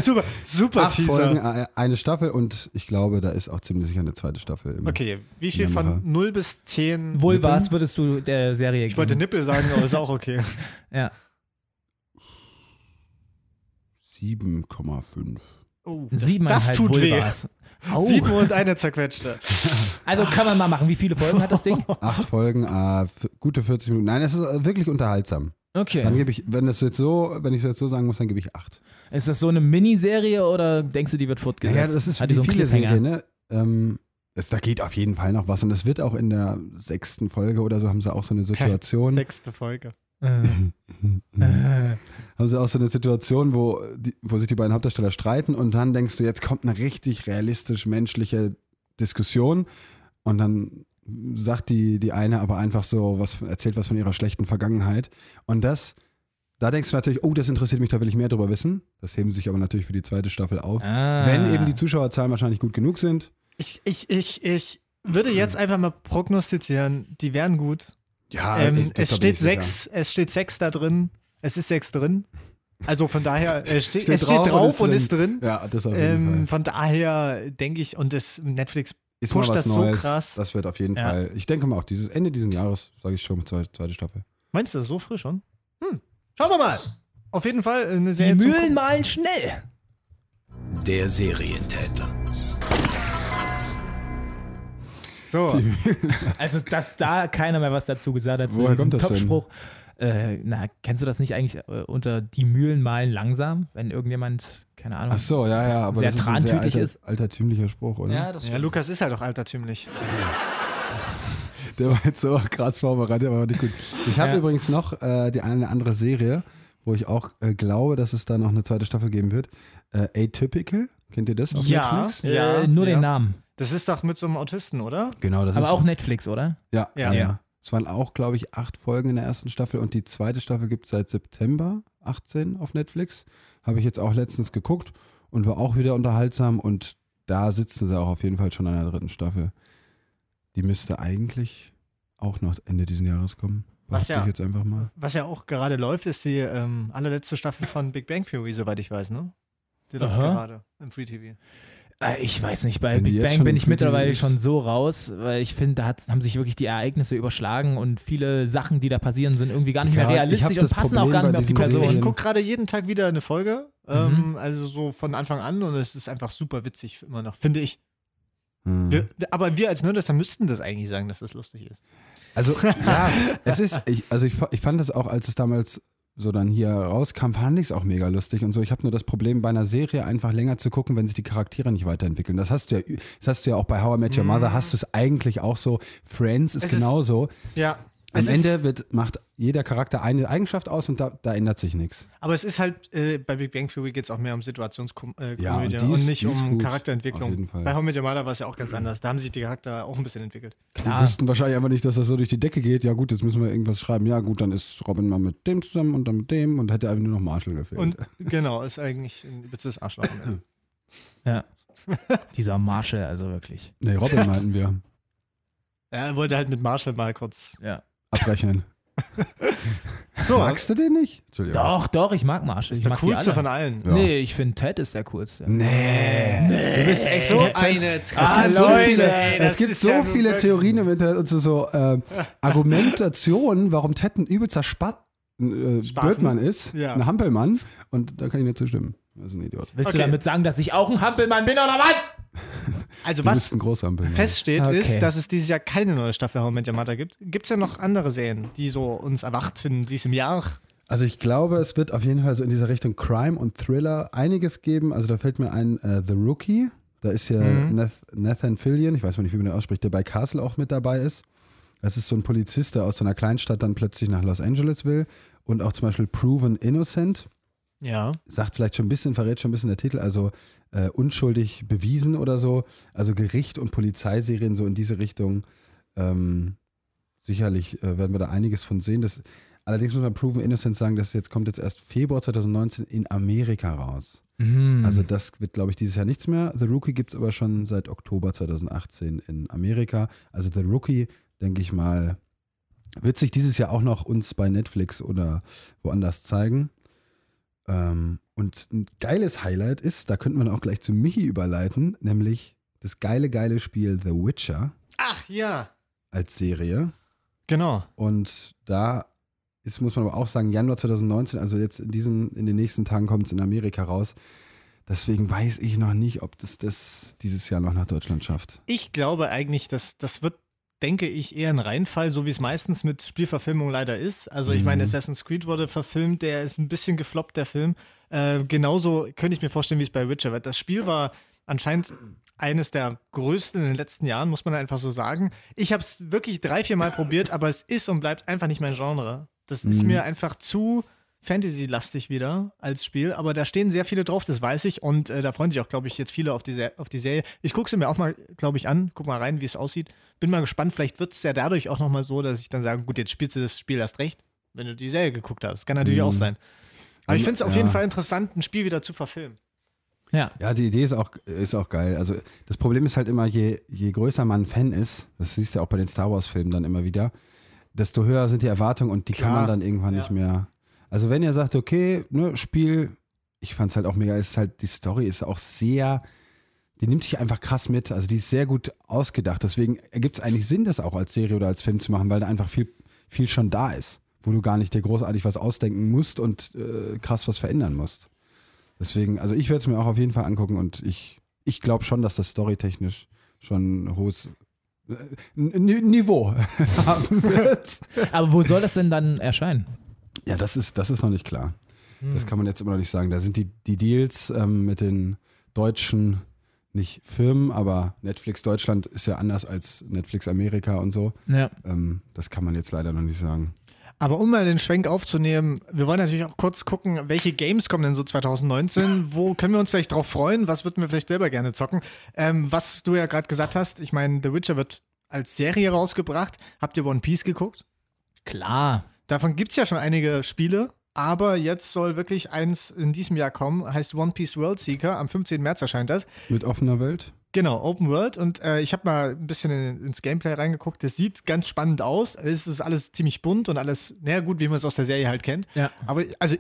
super, super Acht Folgen, Teaser. äh, eine Staffel und ich glaube, da ist auch ziemlich sicher eine zweite Staffel. Im, Okay, wie viel mache. von 0 bis 10? Wohl Nippeln? was würdest du der Serie Ich wollte geben? Nippel sagen, aber ist auch okay. Ja. 7,5. Oh, das, das tut weh. Au. Sieben und eine zerquetschte. Also kann man mal machen. Wie viele Folgen hat das Ding? Acht Folgen, äh, gute 40 Minuten. Nein, es ist äh, wirklich unterhaltsam. Dann Okay. gebe ich, wenn das jetzt so, wenn ich es jetzt so sagen muss, dann gebe ich acht. Ist das so eine Miniserie oder denkst du, die wird fortgesetzt? Ja, das ist Hat wie so viele? Serien, ne? Ähm, es, da geht auf jeden Fall noch was und es wird auch in der sechsten Folge oder so haben sie auch so eine Situation, Sechste Folge. Äh. Äh. haben sie auch so eine Situation, wo, die, wo sich die beiden Hauptdarsteller streiten und dann denkst du, jetzt kommt eine richtig realistisch menschliche Diskussion und dann sagt die, die eine aber einfach so, was erzählt was von ihrer schlechten Vergangenheit und das, da denkst du natürlich, oh, das interessiert mich, da will ich mehr drüber wissen. Das heben sie sich aber natürlich für die zweite Staffel auf. Ah. Wenn eben die Zuschauerzahlen wahrscheinlich gut genug sind. Ich, ich, ich, ich würde jetzt einfach mal prognostizieren, die wären gut. Ja, ähm, es steht sechs, es steht sechs da drin. Es ist sechs drin. Also von daher, äh, ste Steht es steht drauf und drauf ist und drin. ist drin. Ja, das auf jeden Ähm, Fall. von daher denke ich, und das Netflix Ist pusht das so Neues. krass. Das wird auf jeden Ja. Fall. Ich denke mal auch dieses Ende dieses Jahres, sage ich schon, zweite, zweite Staffel. Meinst du, so früh schon? Hm. Schauen wir mal. Auf jeden Fall eine Die Serie zum Mühlen malen schnell. Der Serientäter. So, Also, dass da keiner mehr was dazu gesagt hat. zu Woher diesem kommt das? Topspruch. Äh, na, kennst du das nicht eigentlich äh, unter die Mühlen malen langsam, wenn irgendjemand, keine Ahnung. Ach so, ja, ja, aber Sehr das ist ein sehr alter, ist. altertümlicher Spruch, oder? Ja, das ja, Lukas ist halt auch altertümlich. Der war jetzt so krass vorbereitet, aber nicht gut. Ich habe Ja. übrigens noch äh, die eine andere Serie, wo ich auch äh, glaube, dass es da noch eine zweite Staffel geben wird. Äh, Atypical, kennt ihr das auf Ja. Netflix? äh, nur ja. den Namen. Das ist doch mit so einem Autisten, oder? Genau, das Aber ist auch Netflix, oder? Ja, Ja. ja. Es waren auch, glaube ich, acht Folgen in der ersten Staffel und die zweite Staffel gibt es seit September 18 auf Netflix. Habe ich jetzt auch letztens geguckt und war auch wieder unterhaltsam und da sitzen sie auch auf jeden Fall schon an der dritten Staffel. Die müsste eigentlich auch noch Ende dieses Jahres kommen. Was ja- ich jetzt einfach mal. Was ja auch gerade läuft, ist die ähm, allerletzte Staffel von Big Bang Theory, soweit ich weiß, ne? Die läuft Aha. gerade im Free TV. Äh, Ich weiß nicht, bei Wenn Big Bang bin im ich mittlerweile ist. schon so raus, weil ich finde, da hat, haben sich wirklich die Ereignisse überschlagen und viele Sachen, die da passieren, sind irgendwie gar nicht Ja, mehr realistisch und das passen auch Problem gar nicht mehr auf die Person. Ich gucke gerade jeden Tag wieder eine Folge, ähm, also so von Anfang an und es ist einfach super witzig immer noch, finde ich. Hm. Wir, aber wir als Nerdester müssten das eigentlich sagen, dass das lustig ist. Also, ja, es ist, ich, also ich, ich fand das auch, als es damals so dann hier rauskam, fand ich es auch mega lustig und so. Ich habe nur das Problem, bei einer Serie einfach länger zu gucken, wenn sich die Charaktere nicht weiterentwickeln. Das hast du ja, das hast du ja auch bei How I Met Your Mother, hast du es eigentlich auch so. Friends ist Es ist- genauso. Ja. Am es Ende wird, macht jeder Charakter eine Eigenschaft aus und da, da ändert sich nichts. aber es ist halt, äh, bei Big Bang Theory geht es auch mehr um Situationskomödie äh, Ja, und die und nicht die um gut, Charakterentwicklung. Bei How Met Your Mother war es ja auch ganz anders. Da haben sich die Charakter auch ein bisschen entwickelt. Die Klar. wüssten wahrscheinlich einfach nicht, dass das so durch die Decke geht. Ja gut, jetzt müssen wir irgendwas schreiben. Ja gut, dann ist Robin mal mit dem zusammen und dann mit dem und hätte einfach nur noch Marshall gefehlt. Und genau, ist eigentlich ein übelstes Arschloch. Ja. Dieser Marshall, also wirklich. nee, Robin meinten wir. Ja, er wollte halt mit Marshall mal kurz. Ja. Abrechnen. So, Magst du den nicht? Entschuldigung. Doch, doch, ich mag Marshall. ist Ich der mag coolste alle. von allen. Ja. Nee, ich finde Ted ist der coolste. Nee. Du bist echt So eine Ah, Es gibt Leute, so viele, ey, das es gibt so ja viele Theorien im Internet und so, so äh, Argumentationen, warum Ted ein übelster Spat äh, Spaten? Blödmann ist, Ja. ein Hampelmann. Und da kann ich nicht zustimmen. Das ist ein Idiot. Willst Okay. du damit sagen, dass ich auch ein Hampelmann bin oder was? Also Du was feststeht, Okay. ist, dass es dieses Jahr keine neue Staffel How I Met Your Mother gibt. Gibt es ja noch andere Serien, die so uns erwacht finden diesem Jahr? Also ich glaube, es wird auf jeden Fall so in dieser Richtung Crime und Thriller einiges geben. Also da fällt mir ein äh, The Rookie. Da ist ja Mhm. Nath Nathan Fillion, ich weiß mal nicht, wie man den ausspricht, der bei Castle auch mit dabei ist. Das ist so ein Polizist, der aus so einer Kleinstadt dann plötzlich nach Los Angeles will. Und auch zum Beispiel Proven Innocent. Ja. sagt vielleicht schon ein bisschen, verrät schon ein bisschen der Titel, also äh, unschuldig bewiesen oder so. Also Gericht und Polizeiserien so in diese Richtung. Ähm, sicherlich äh, werden wir da einiges von sehen. Das, allerdings muss man Proven Innocent sagen, das jetzt kommt jetzt erst Februar 2019 in Amerika raus. Mhm. Also das wird, glaube ich, dieses Jahr nichts mehr. The Rookie gibt es aber schon seit Oktober 2018 in Amerika. Also The Rookie, denke ich mal, wird sich dieses Jahr auch noch uns bei Netflix oder woanders zeigen. Ähm, und ein geiles Highlight ist, da könnte man auch gleich zu Michi überleiten, nämlich das geile, geile Spiel The Witcher Ach ja. als Serie. Genau. Und da ist, muss man aber auch sagen, Januar 2019, also jetzt in, diesen, in den nächsten Tagen kommt es in Amerika raus. Deswegen weiß ich noch nicht, ob das das dieses Jahr noch nach Deutschland schafft. Ich glaube eigentlich, dass das wird, denke ich, eher ein Reinfall, so wie es meistens mit Spielverfilmung leider ist. Also ich Mhm. meine, Assassin's Creed wurde verfilmt, der ist ein bisschen gefloppt, der Film. Äh, genauso könnte ich mir vorstellen, wie es bei Witcher wird. Das Spiel war anscheinend eines der größten in den letzten Jahren, muss man einfach so sagen. Ich habe es wirklich drei, vier Mal probiert, aber es ist und bleibt einfach nicht mein Genre. Das ist Mhm. mir einfach zu Fantasy-lastig wieder als Spiel, aber da stehen sehr viele drauf, das weiß ich und äh, da freuen sich auch, glaube ich, jetzt viele auf die, auf die Serie. Ich gucke sie mir auch mal, glaube ich, an, guck mal rein, wie es aussieht. Bin mal gespannt, vielleicht wird es ja dadurch auch nochmal so, dass ich dann sage, gut, jetzt spielst du das Spiel erst recht, wenn du die Serie geguckt hast. Kann natürlich Mhm. auch sein. Aber ich finde es auf ja. jeden Fall interessant, ein Spiel wieder zu verfilmen. ja. Ja, die Idee ist auch, ist auch geil. Also das Problem ist halt immer, je, je größer man Fan ist, das siehst du ja auch bei den Star Wars-Filmen dann immer wieder, desto höher sind die Erwartungen und die kann Klar, man dann irgendwann ja. nicht mehr. Also wenn ihr sagt, okay, ne, Spiel, ich fand es halt auch mega, ist halt, die Story ist auch sehr, die nimmt sich einfach krass mit. Also die ist sehr gut ausgedacht. Deswegen ergibt es eigentlich Sinn, das auch als Serie oder als Film zu machen, weil da einfach viel, viel schon da ist, wo du gar nicht dir großartig was ausdenken musst und äh, krass was verändern musst. Deswegen, also ich werde es mir auch auf jeden Fall angucken und ich, ich glaube schon, dass das storytechnisch schon hohes äh, Niveau haben wird. Aber wo soll das denn dann erscheinen? Ja, das ist, das ist noch nicht klar. Hm. Das kann man jetzt immer noch nicht sagen. Da sind die, die Deals ähm, mit den deutschen, nicht Firmen, aber Netflix Deutschland ist ja anders als Netflix Amerika und so. Ja. Ähm, das kann man jetzt leider noch nicht sagen. Aber um mal den Schwenk aufzunehmen, wir wollen natürlich auch kurz gucken, welche Games kommen denn so 2019? Wo können wir uns vielleicht drauf freuen? Was würden wir vielleicht selber gerne zocken? Ähm, was du ja gerade gesagt hast, ich meine, The Witcher wird als Serie rausgebracht. Habt ihr One Piece geguckt? Klar. Davon gibt es ja schon einige Spiele, aber jetzt soll wirklich eins in diesem Jahr kommen, heißt One Piece World Seeker. Am 15. März erscheint das. Mit offener Welt? Genau, Open World. Und äh, ich habe mal ein bisschen in, ins Gameplay reingeguckt. Das sieht ganz spannend aus. Es ist alles ziemlich bunt und alles, naja, gut, wie man es aus der Serie halt kennt. Ja. Aber also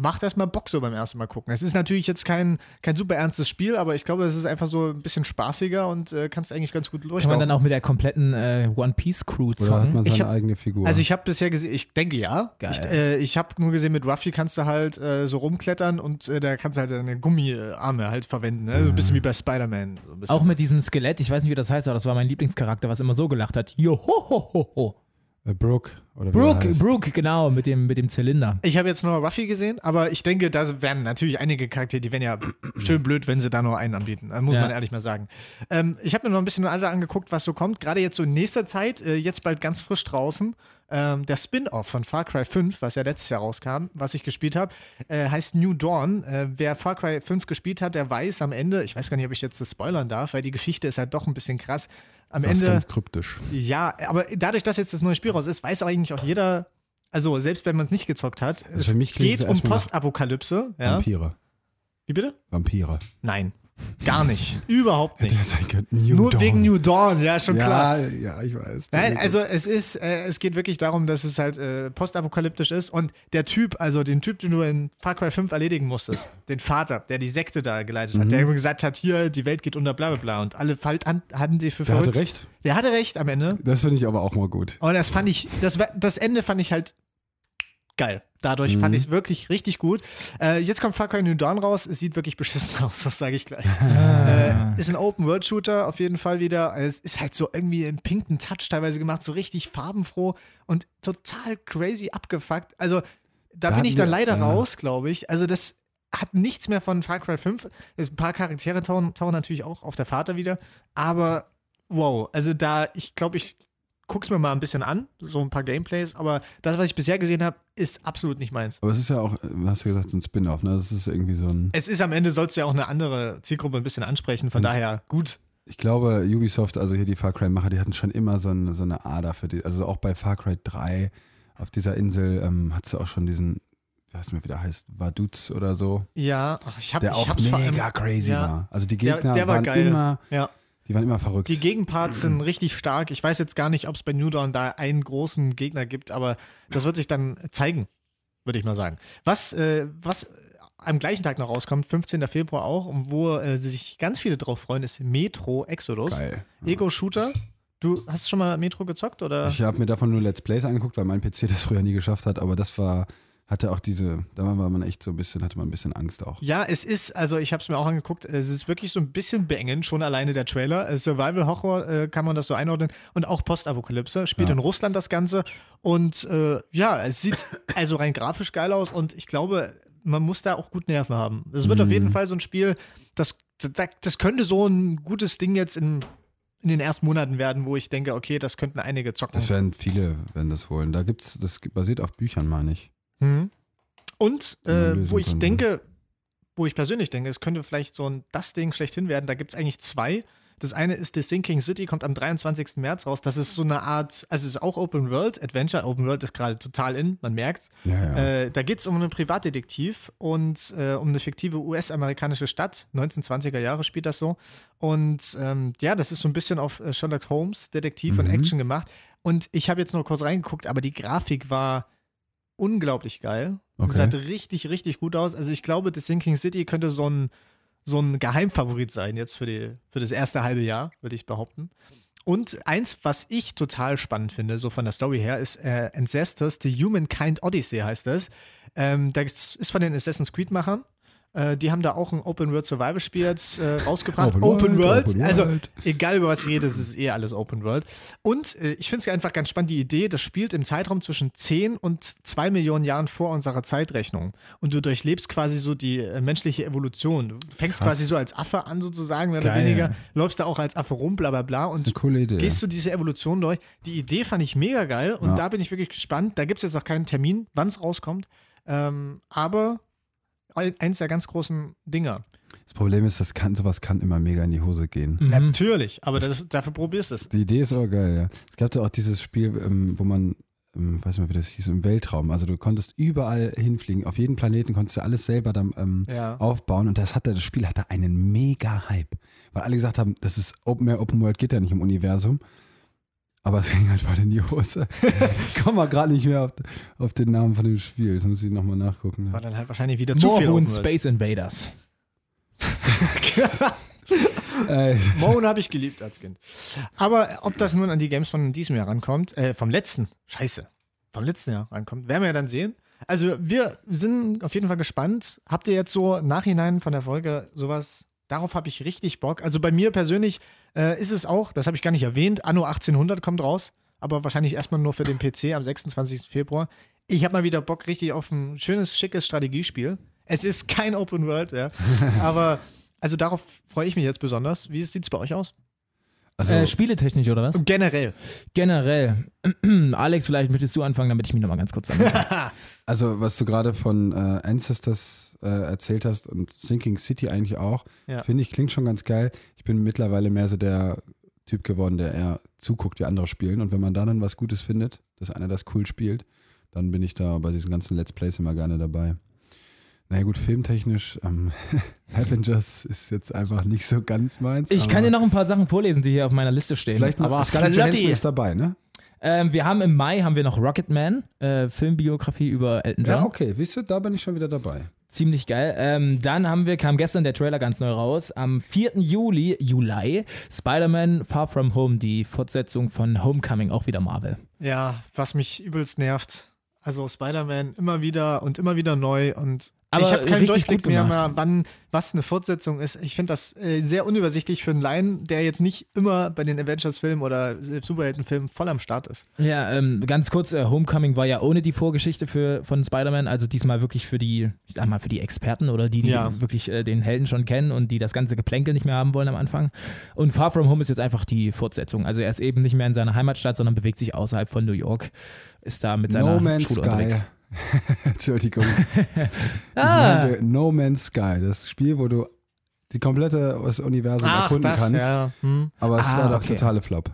macht erstmal Bock so beim ersten Mal gucken. Es ist natürlich jetzt kein, kein super ernstes Spiel, aber ich glaube, es ist einfach so ein bisschen spaßiger und äh, kannst eigentlich ganz gut Kann durchlaufen. man dann auch mit der kompletten äh, One Piece Crew Oder hat zocken? man seine Ich hab- eigene Figur? Also ich habe bisher gesehen, ich denke ja. Geil. Ich, äh, ich habe nur gesehen, mit Ruffy kannst du halt äh, so rumklettern und äh, da kannst du halt deine Gummiarme halt verwenden. Ne? So ein bisschen wie bei Spider-Man. So. Auch mit diesem Skelett, ich weiß nicht, wie das heißt, aber das war mein Lieblingscharakter, was immer so gelacht hat. Jo, äh, Brooke? Oder Brooke. Brooke, genau, mit dem, mit dem Zylinder. Ich habe jetzt nur Ruffy gesehen, aber ich denke, da werden natürlich einige Charaktere, die wären ja schön blöd, wenn sie da nur einen anbieten. Das muss Ja. man ehrlich mal sagen. Ähm, ich habe mir noch ein bisschen weiter angeguckt, was so kommt. Gerade jetzt so in nächster Zeit, äh, jetzt bald ganz frisch draußen. Ähm, der Spin-off von Far Cry 5, was ja letztes Jahr rauskam, was ich gespielt habe, äh, heißt New Dawn. Äh, wer Far Cry 5 gespielt hat, der weiß am Ende, ich weiß gar nicht, ob ich jetzt das spoilern darf, weil die Geschichte ist halt doch ein bisschen krass. Am Das ist Ende. ganz kryptisch. Ja, aber dadurch, dass jetzt das neue Spiel raus ist, weiß eigentlich auch jeder, also selbst wenn man es nicht gezockt hat, es Also für mich klingt geht es um Postapokalypse. Ja. Vampire. Wie bitte? Vampire. Nein, gar nicht. Überhaupt Hätte nicht. ja sein können. New Nur Dawn. wegen New Dawn, ja, schon ja, klar. Ja, ich weiß. Nein, also es ist, äh, es geht wirklich darum, dass es halt äh, postapokalyptisch ist und der Typ, also den Typ, den du in Far Cry 5 erledigen musstest, den Vater, der die Sekte da geleitet hat, Mhm. der gesagt hat, hier, die Welt geht unter, bla bla bla und alle halt an, hatten die für Der verrückt. hatte recht. Der hatte recht am Ende. Das finde ich aber auch mal gut. Und das fand ich, das, das Ende fand ich halt geil. Dadurch Mhm. fand ich es wirklich richtig gut. Äh, jetzt kommt Far Cry New Dawn raus. Es sieht wirklich beschissen aus, das sage ich gleich. Ah. Äh, ist ein Open-World-Shooter auf jeden Fall wieder. Es ist halt so irgendwie im pinken Touch teilweise gemacht, so richtig farbenfroh und total crazy abgefuckt. Also da, Da bin ich dann leider ja. raus, glaube ich. Also das hat nichts mehr von Far Cry 5. Es- Ein paar Charaktere tauchen, tauchen natürlich auch auf der Vater wieder. Aber wow, also da, ich glaube, ich guck's mir mal ein bisschen an, so ein paar Gameplays, aber das, was ich bisher gesehen habe, ist absolut nicht meins. Aber es ist ja auch, äh, hast du gesagt, so ein Spin-off, ne? Das ist irgendwie so ein. Es ist am Ende, sollst du ja auch eine andere Zielgruppe ein bisschen ansprechen, von Und- daher gut. Ich glaube, Ubisoft, also hier die Far Cry-Macher, die hatten schon immer so eine, so eine Ader für die. Also auch bei Far Cry 3 auf dieser Insel ähm, hat sie auch schon diesen, wie heißt mir, wie der heißt, Vaduz oder so, Ja, ich habe der auch mega crazy ja. war. Also die Der- Gegner der war waren geil. immer, Ja. Die waren immer verrückt. Die Gegenparts sind richtig stark. Ich weiß jetzt gar nicht, ob es bei New Dawn da einen großen Gegner gibt, aber das wird sich dann zeigen, würde ich mal sagen. Was, äh, was am gleichen Tag noch rauskommt, 15. Februar auch, und wo äh, sich ganz viele drauf freuen, ist Metro Exodus. Geil. Ego-Shooter. Du hast schon mal Metro gezockt oder? Ich habe mir davon nur Let's Plays angeguckt, weil mein PC das früher nie geschafft hat, aber das war, hatte auch diese, da war man echt so ein bisschen, hatte man ein bisschen Angst auch. Ja, es ist, also ich habe es mir auch angeguckt, es ist wirklich so ein bisschen beengend, schon alleine der Trailer. Äh, Survival-Horror äh, kann man das so einordnen und auch Postapokalypse. Spielt Ja. in Russland das Ganze und äh, ja, es sieht also rein grafisch geil aus und ich glaube, man muss da auch gut Nerven haben. Es wird auf Mhm. jeden Fall so ein Spiel, das, das, könnte so ein gutes Ding jetzt in, in den ersten Monaten werden, wo ich denke, okay, das könnten einige zocken. Das werden viele, werden das holen. Da gibt's, das basiert auf Büchern, meine ich. Mhm. Und äh, wo ich kann, denke, wo ich persönlich denke, es könnte vielleicht so ein das Ding schlechthin werden. Da gibt es eigentlich zwei. Das eine ist The Sinking City, kommt am 23. März raus. Das ist so eine Art, also es ist auch Open World Adventure. Open World ist gerade total in, man merkt's. Ja, ja. Äh, da geht es um einen Privatdetektiv und äh, um eine fiktive US-amerikanische Stadt. 1920er Jahre spielt das so. Und ähm, ja, das ist so ein bisschen auf äh, Sherlock Holmes, Detektiv und Mhm. Action gemacht. Und ich habe jetzt nur kurz reingeguckt, aber die Grafik war unglaublich geil. Okay. Es sah richtig, richtig gut aus. Also ich glaube, The Sinking City könnte so ein, so ein Geheimfavorit sein jetzt für, die, für das erste halbe Jahr, würde ich behaupten. Und eins, was ich total spannend finde, so von der Story her, ist äh, Ancestors, The Humankind Odyssey heißt das. Ähm, das ist von den Assassin's Creed-Machern. Äh, die haben da auch ein Open World Survival Spiel jetzt äh, rausgebracht. Open Open, World, World. Open Also World. egal über was ich rede, es ist eh alles Open World. Und äh, ich finde es einfach ganz spannend, die Idee, das spielt im Zeitraum zwischen 10 und 2 Millionen Jahren vor unserer Zeitrechnung. Und du durchlebst quasi so die äh, menschliche Evolution. Du fängst Krass. quasi so als Affe an, sozusagen, mehr oder Geil. weniger. Läufst da auch als Affe rum, bla bla bla. Das ist Und eine coole Idee. gehst du diese Evolution durch. Die Idee fand ich mega geil und Ja. da bin ich wirklich gespannt. Da gibt es jetzt noch keinen Termin, wann es rauskommt. Ähm, aber eins der ganz großen Dinger. Das Problem ist, das kann, sowas kann immer mega in die Hose gehen. Mhm. Natürlich, aber das, dafür probierst du es. Die Idee ist aber geil, ja. Es gab ja auch dieses Spiel, ähm, wo man, ähm, weiß nicht mehr, wie das hieß, im Weltraum. Also du konntest überall hinfliegen. Auf jeden Planeten konntest du alles selber dann ähm, Ja. aufbauen. Und das hatte, das Spiel hatte einen mega Hype. Weil alle gesagt haben, das ist Open, mehr Open World geht ja nicht im Universum. Aber es ging halt voll in die Hose. Ich komme mal gerade nicht mehr auf, auf den Namen von dem Spiel. Das muss ich nochmal nachgucken. War dann halt wahrscheinlich wieder zu viel. Moorhuhn World. Space Invaders. Äh, Moon habe ich geliebt als Kind. Aber ob das nun an die Games von diesem Jahr rankommt, äh, vom letzten, scheiße, vom letzten Jahr rankommt, werden wir ja dann sehen. Also wir sind auf jeden Fall gespannt. Habt ihr jetzt so im Nachhinein von der Folge sowas, darauf habe ich richtig Bock. Also bei mir persönlich äh, ist es auch, das habe ich gar nicht erwähnt, Anno 1800 kommt raus, aber wahrscheinlich erstmal nur für den PC am 26. Februar. Ich habe mal wieder Bock richtig auf ein schönes, schickes Strategiespiel. Es ist kein Open World, ja, aber also darauf freue ich mich jetzt besonders. Wie sieht es bei euch aus? Also, Äh, spieletechnisch oder was? Generell. Generell. Alex, vielleicht möchtest du anfangen, damit ich mich nochmal ganz kurz. Also, was du gerade von äh, Ancestors äh, erzählt hast und Sinking City eigentlich auch, Ja. finde ich, klingt schon ganz geil. Ich bin mittlerweile mehr so der Typ geworden, der eher zuguckt, wie andere spielen. Und wenn man da dann was Gutes findet, dass einer das cool spielt, dann bin ich da bei diesen ganzen Let's Plays immer gerne dabei. Naja gut, filmtechnisch, ähm, Avengers ist jetzt einfach nicht so ganz meins. Ich kann dir noch ein paar Sachen vorlesen, die hier auf meiner Liste stehen. Vielleicht Aber aber Scarlett. Johansson ist dabei, ne? Ähm, wir haben im Mai haben wir noch Rocketman, äh, Filmbiografie über Elton John. Ja, okay, wisst ihr, da bin ich schon wieder dabei. Ziemlich geil. Ähm, dann haben wir, kam gestern der Trailer ganz neu raus. Am 4. Juli, Juli, Spider-Man Far From Home, die Fortsetzung von Homecoming, auch wieder Marvel. Ja, was mich übelst nervt. Also Spider-Man immer wieder und immer wieder neu und Aber ich habe keinen Durchblick mehr, mehr, wann was eine Fortsetzung ist. Ich finde das äh, sehr unübersichtlich für einen Laien, der jetzt nicht immer bei den Avengers-Filmen oder äh, Superhelden-Filmen voll am Start ist. Ja, ähm, ganz kurz, äh, Homecoming war ja ohne die Vorgeschichte für, von Spider-Man, also diesmal wirklich für die, ich sag mal, für die Experten oder die, die Ja. wirklich äh, den Helden schon kennen und die das ganze Geplänkel nicht mehr haben wollen am Anfang. Und Far From Home ist jetzt einfach die Fortsetzung. Also er ist eben nicht mehr in seiner Heimatstadt, sondern bewegt sich außerhalb von New York, ist da mit seiner No Man's Schule Sky. unterwegs. Entschuldigung. Ah, No Man's Sky, das Spiel, wo du die komplette das Universum erkunden kannst. ja. Hm. Aber es Ah, war doch okay. totale Flop.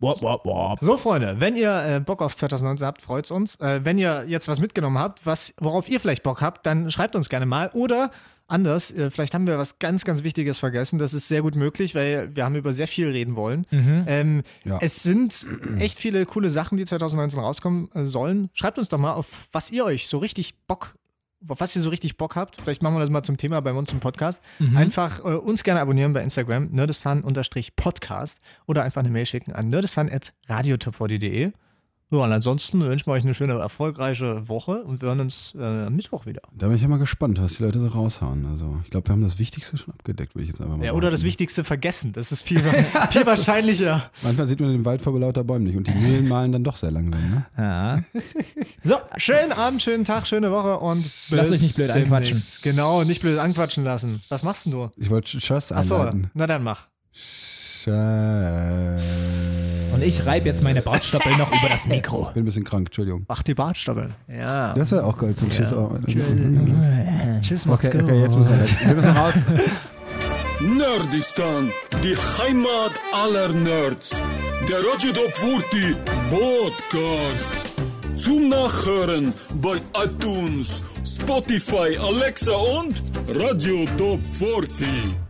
wop, wop, wop. So, Freunde, wenn ihr äh, Bock auf 2019 habt, freut's uns. Äh, wenn ihr jetzt was mitgenommen habt, was, worauf ihr vielleicht Bock habt, dann schreibt uns gerne mal. Oder anders, äh, vielleicht haben wir was ganz, ganz Wichtiges vergessen. Das ist sehr gut möglich, weil wir haben über sehr viel reden wollen. Mhm. Ähm, Ja. Es sind echt viele coole Sachen, die 2019 rauskommen äh, sollen. Schreibt uns doch mal, auf was ihr euch so richtig Bock, auf was ihr so richtig Bock habt. Vielleicht machen wir das mal zum Thema bei uns im Podcast. Mhm. Einfach äh, uns gerne abonnieren bei Instagram, nerdistan-podcast oder einfach eine Mail schicken an nerdistan.radiotop4.de. Ja, und ansonsten wünschen wir euch eine schöne, erfolgreiche Woche und wir hören uns äh, am Mittwoch wieder. Da bin ich ja mal gespannt, was die Leute so raushauen. Also, ich glaube, wir haben das Wichtigste schon abgedeckt, würde ich jetzt einfach mal Ja, oder das. Wichtigste vergessen. Das ist viel, viel wahrscheinlicher. Manchmal sieht man den Wald vor lauter Bäumen nicht und die Mühlen malen dann doch sehr langsam. Ne? Ja. So, schönen Abend, schönen Tag, schöne Woche und bis Lasst euch nicht blöd anquatschen. Genau, nicht blöd anquatschen lassen. Was machst denn du? Ich wollte Tschüss Achso, einleiten. na dann mach. Tschüss. Und ich reibe jetzt meine Bartstoppel noch über das Mikro. Bin ein bisschen krank, Entschuldigung. Ach, die Bartstoppeln. Ja. Das wäre auch geil zum Tschüss. auch. Tschüss, macht's Okay, okay, jetzt müssen wir, wir müssen raus. Nerdistan, die Heimat aller Nerds. Der Radio Top 40 Podcast. Zum Nachhören bei iTunes, Spotify, Alexa und Radio Top 40.